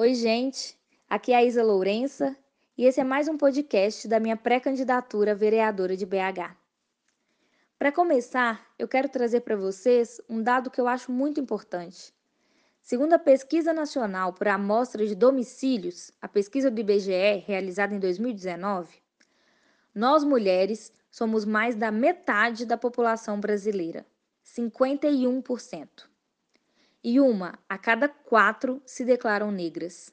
Oi, gente. Aqui é a Isa Lourença e esse é mais um podcast da minha pré-candidatura vereadora de BH. Para começar, eu quero trazer para vocês um dado que eu acho muito importante. Segundo a Pesquisa Nacional por Amostra de Domicílios, a pesquisa do IBGE realizada em 2019, nós mulheres somos mais da metade da população brasileira, 51%. E uma a cada quatro se declaram negras.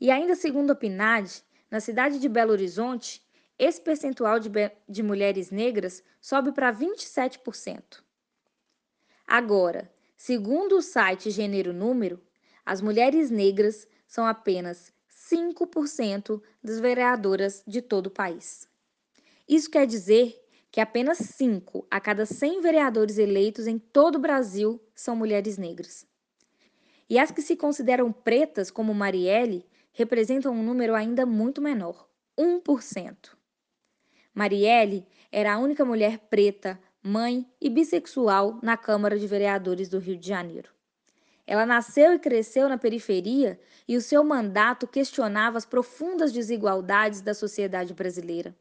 E ainda segundo a PNAD, na cidade de Belo Horizonte, esse percentual de, de mulheres negras sobe para 27%. Agora, segundo o site Gênero Número, as mulheres negras são apenas 5% das vereadoras de todo o país. Isso quer dizer que apenas 5 a cada 100 vereadores eleitos em todo o Brasil são mulheres negras. E as que se consideram pretas, como Marielle, representam um número ainda muito menor, 1%. Marielle era a única mulher preta, mãe e bissexual na Câmara de Vereadores do Rio de Janeiro. Ela nasceu e cresceu na periferia e o seu mandato questionava as profundas desigualdades da sociedade brasileira.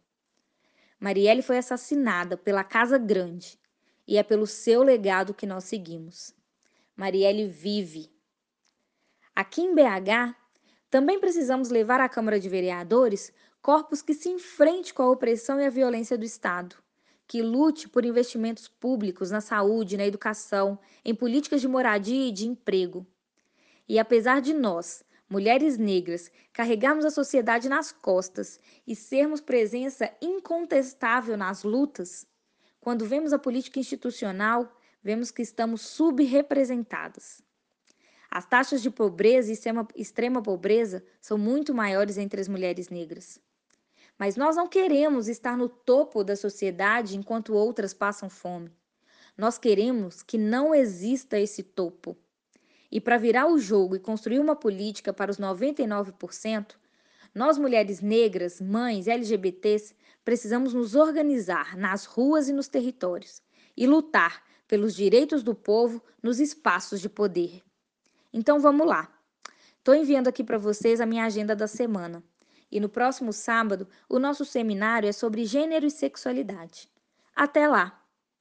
Marielle foi assassinada pela Casa Grande e é pelo seu legado que nós seguimos. Marielle vive. Aqui em BH, também precisamos levar à Câmara de Vereadores corpos que se enfrente com a opressão e a violência do Estado que lute por investimentos públicos na saúde, na educação, em políticas de moradia e de emprego. E apesar de nós, mulheres negras, carregarmos a sociedade nas costas e sermos presença incontestável nas lutas, quando vemos a política institucional, vemos que estamos subrepresentadas. As taxas de pobreza e extrema, extrema pobreza são muito maiores entre as mulheres negras. Mas nós não queremos estar no topo da sociedade enquanto outras passam fome. Nós queremos que não exista esse topo. E para virar o jogo e construir uma política para os 99%, nós mulheres negras, mães, LGBTs, precisamos nos organizar nas ruas e nos territórios e lutar pelos direitos do povo nos espaços de poder. Então vamos lá. Estou enviando aqui para vocês a minha agenda da semana. E no próximo sábado, o nosso seminário é sobre gênero e sexualidade. Até lá!